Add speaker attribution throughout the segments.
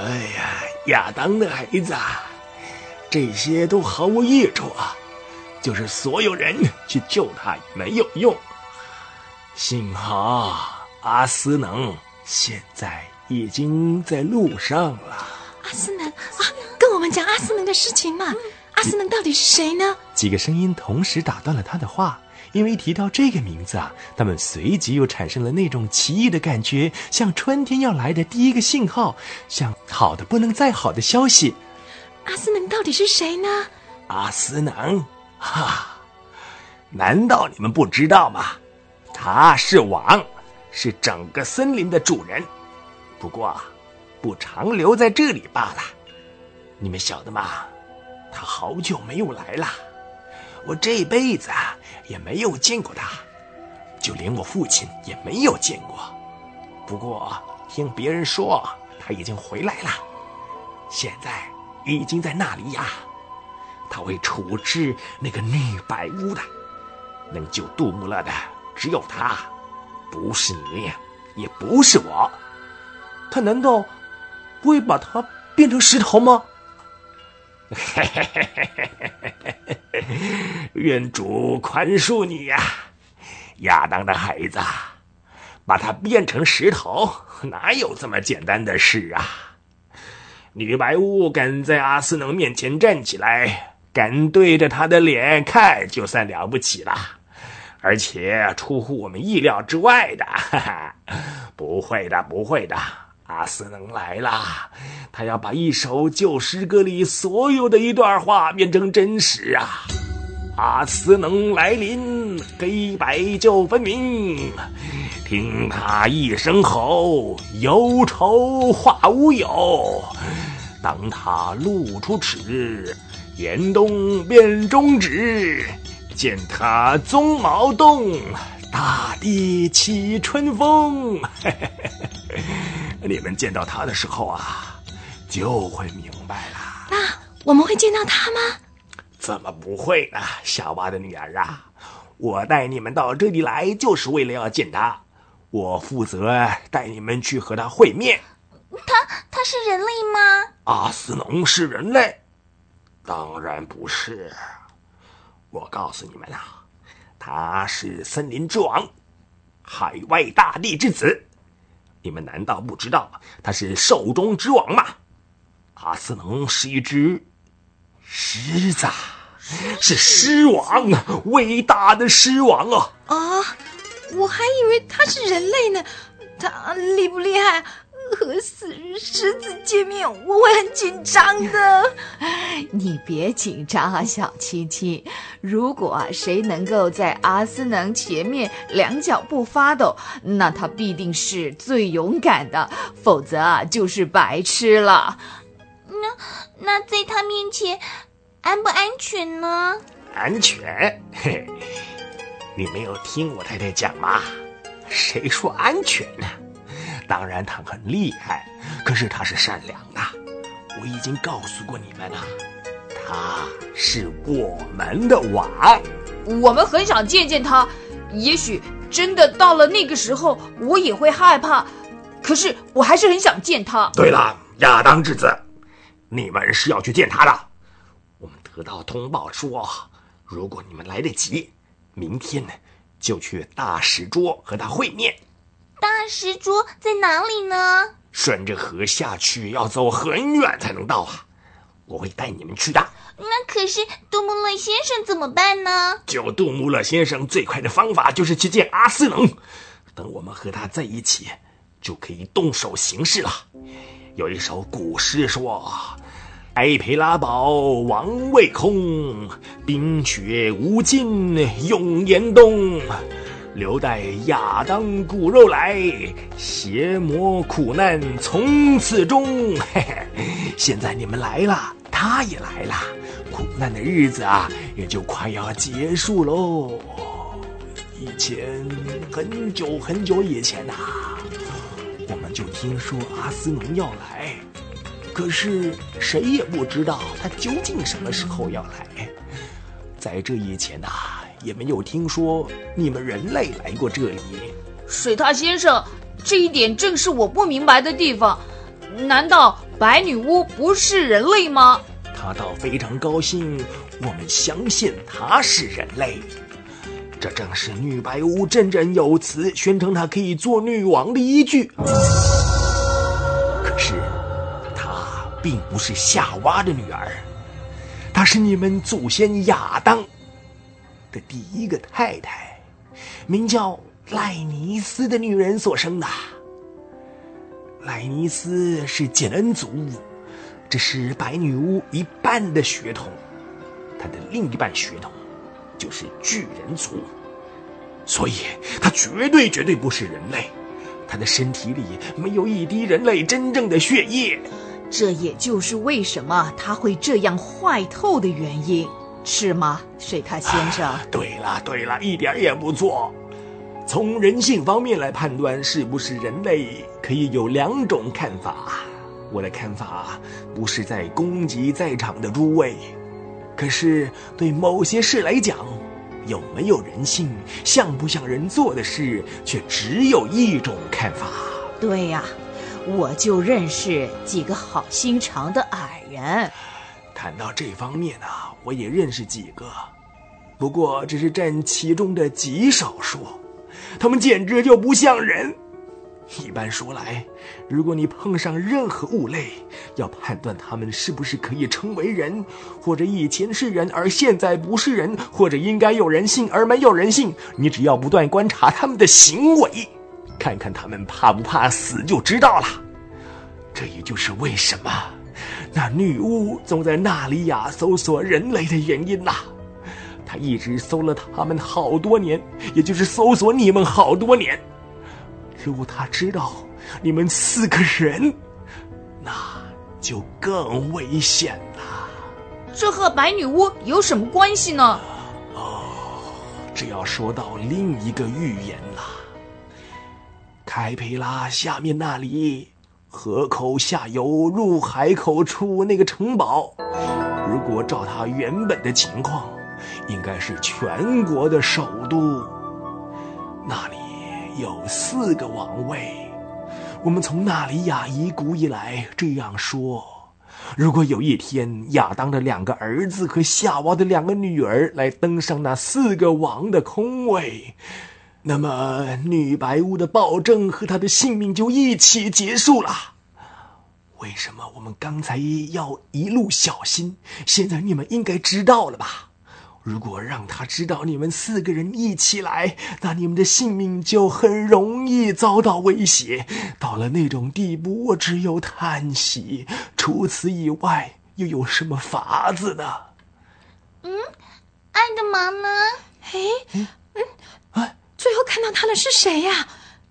Speaker 1: 哎呀，亚当的孩子，这些都毫无益处啊！就是所有人去救他也没有用。幸好阿斯能现在已经在路上了。
Speaker 2: 阿斯能啊，跟我们讲阿斯能的事情嘛。阿斯能到底是谁呢？
Speaker 3: 几个声音同时打断了他的话，因为提到这个名字啊，他们随即又产生了那种奇异的感觉，像春天要来的第一个信号，像好的不能再好的消息。
Speaker 2: 阿斯能到底是谁呢？
Speaker 1: 阿斯能，哈，难道你们不知道吗？他是王，是整个森林的主人，不过不常留在这里罢了。你们晓得吗？他好久没有来了，我这辈子啊也没有见过他，就连我父亲也没有见过。不过听别人说他已经回来了，现在已经在那里呀。他会处置那个女白巫的，能救杜穆勒的只有他，不是你，也不是我。
Speaker 3: 他难道不会把他变成石头吗？
Speaker 1: 嘿嘿嘿嘿嘿嘿嘿！愿主宽恕你呀，亚当的孩子，把他变成石头，哪有这么简单的事啊？女白巫敢在阿斯能面前站起来，敢对着他的脸看，就算了不起了，而且出乎我们意料之外的。哈哈，不会的，不会的。阿斯能来了，他要把一首旧诗歌里所有的一段话变成真实啊！阿斯能来临，黑白就分明。听他一声吼，忧愁化乌有。当他露出齿，严冬变中指。见他鬃毛动，大地起春风。嘿嘿嘿你们见到他的时候啊，就会明白了。
Speaker 2: 那我们会见到他吗？
Speaker 1: 怎么不会呢？小巴的女儿啊，我带你们到这里来就是为了要见他。我负责带你们去和他会面。
Speaker 4: 他他是人类吗？
Speaker 1: 阿斯农是人类？当然不是。我告诉你们啊，他是森林之王，海外大地之子。你们难道不知道他是兽中之王吗？阿斯能是一只狮子，是狮王，伟大的狮王啊！
Speaker 2: 啊，我还以为他是人类呢，他厉不厉害？和死狮子见面，我会很紧张的。
Speaker 5: 你别紧张啊，小七七。如果谁能够在阿斯能前面两脚不发抖，那他必定是最勇敢的，否则啊就是白痴了。
Speaker 4: 那那在他面前安不安全呢？
Speaker 1: 安全？嘿，你没有听我太太讲吗？谁说安全呢？当然，他很厉害，可是他是善良的。我已经告诉过你们了，他是我们的王。
Speaker 5: 我们很想见见他，也许真的到了那个时候，我也会害怕。可是我还是很想见他。
Speaker 1: 对了，亚当之子，你们是要去见他的。我们得到通报说，如果你们来得及，明天呢，就去大石桌和他会面。
Speaker 4: 大石桌在哪里呢？
Speaker 1: 顺着河下去，要走很远才能到啊！我会带你们去的。
Speaker 4: 那可是杜穆勒先生怎么办呢？
Speaker 1: 救杜穆勒先生最快的方法就是去见阿斯能。等我们和他在一起，就可以动手行事了。有一首古诗说：“埃培拉堡王位空，冰雪无尽永严冬。”留待亚当骨肉来，邪魔苦难从此终。嘿嘿，现在你们来了，他也来了，苦难的日子啊，也就快要结束喽。以前很久很久以前呐，我们就听说阿斯农要来，可是谁也不知道他究竟什么时候要来。在这以前呐。也没有听说你们人类来过这里，
Speaker 5: 水獭先生，这一点正是我不明白的地方。难道白女巫不是人类吗？
Speaker 1: 他倒非常高兴，我们相信她是人类。这正是女白巫振振有词宣称她可以做女王的依据。可是，她并不是夏娃的女儿，她是你们祖先亚当的第一个太太，名叫赖尼斯的女人所生的。赖尼斯是简恩族，这是白女巫一半的血统，她的另一半血统就是巨人族，所以她绝对绝对不是人类，她的身体里没有一滴人类真正的血液。
Speaker 5: 这也就是为什么他会这样坏透的原因，是吗，水獭先生？
Speaker 1: 对了对了，一点也不错。从人性方面来判断是不是人类，可以有两种看法。我的看法不是在攻击在场的诸位，可是对某些事来讲，有没有人性，像不像人做的事，却只有一种看法。
Speaker 5: 对呀、我就认识几个好心肠的矮人。
Speaker 1: 谈到这方面啊，我也认识几个，不过只是占其中的极少数，他们简直就不像人。一般说来，如果你碰上任何物类，要判断他们是不是可以称为人，或者以前是人而现在不是人，或者应该有人性而没有人性，你只要不断观察他们的行为，看看他们怕不怕死就知道了。这也就是为什么那女巫总在纳里亚搜索人类的原因呐、她一直搜了他们好多年，也就是搜索你们好多年。如果她知道你们四个人，那就更危险了。
Speaker 5: 这和白女巫有什么关系呢？
Speaker 1: 哦这要说到另一个预言了。开培拉下面那里，河口下游入海口处那个城堡，如果照它原本的情况，应该是全国的首都。那里有四个王位。我们从纳里亚遗古以来这样说。如果有一天亚当的两个儿子和夏娃的两个女儿来登上那四个王的空位，那么女白巫的暴政和她的性命就一起结束了。为什么我们刚才要一路小心？现在你们应该知道了吧？如果让他知道你们四个人一起来，那你们的性命就很容易遭到威胁。到了那种地步，我只有叹息。除此以外，又有什么法子呢？
Speaker 4: 嗯爱德芒呢？
Speaker 2: 哎，嗯，最后看到他的是谁呀、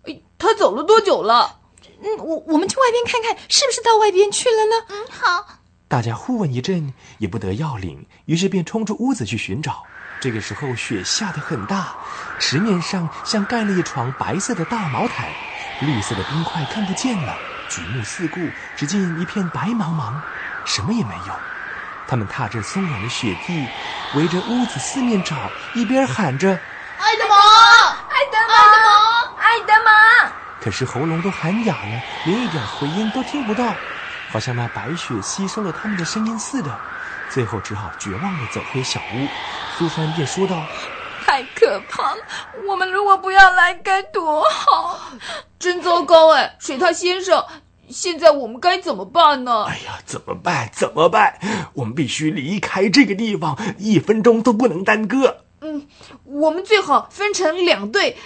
Speaker 5: 哎他走了多久了？
Speaker 2: 嗯，我我们去外边看看，是不是到外边去了呢？
Speaker 4: 嗯，好。
Speaker 3: 大家互问一阵，也不得要领，于是便冲出屋子去寻找。这个时候雪下得很大，池面上像盖了一床白色的大毛毯，绿色的冰块看不见了。举目四顾，只见一片白茫茫，什么也没有。他们踏着松软的雪地，围着屋子四面找，一边喊着，
Speaker 4: 爱德芒，
Speaker 2: 爱德蒙，爱德蒙，
Speaker 3: 可是喉咙都喊哑了，连一点回音都听不到，好像那白雪吸收了他们的声音似的。最后只好绝望地走回小屋。苏珊便说道
Speaker 2: 太可怕了！我们如果不要来，该多好！
Speaker 5: 真糟糕哎，水獭先生，现在我们该怎么办呢？
Speaker 1: 哎呀，怎么办？怎么办？我们必须离开这个地方，一分钟都不能耽搁。
Speaker 5: 我们最好分成两队，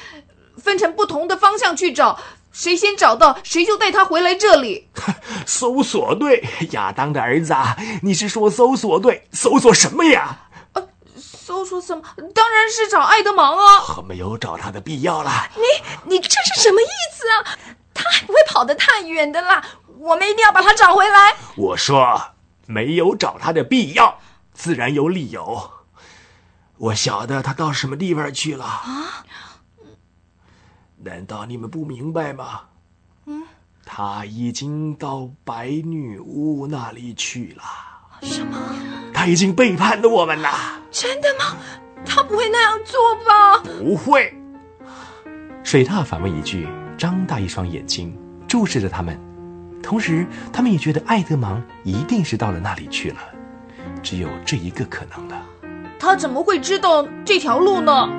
Speaker 5: 分成不同的方向去找，谁先找到，谁就带他回来这里。
Speaker 1: 搜索队，亚当的儿子啊，你是说搜索队？搜索什么呀？
Speaker 5: 搜索什么？当然是找爱德芒啊！
Speaker 1: 可没有找他的必要了。
Speaker 2: 你这是什么意思啊？他还不会跑得太远的啦！我们一定要把他找回来。
Speaker 1: 我说没有找他的必要，自然有理由。我晓得他到什么地方去了。啊？难道你们不明白吗？嗯。他已经到白女巫那里去了。
Speaker 2: 什么？
Speaker 1: 他已经背叛了我们了。
Speaker 2: 真的吗？他不会那样做吧？
Speaker 1: 不会。
Speaker 3: 水獭反问一句，张大一双眼睛注视着他们，
Speaker 1: 同时他们也觉得艾德芒一定是到了那里去了，只有这一个可能了。
Speaker 5: 他怎么会知道这条路呢？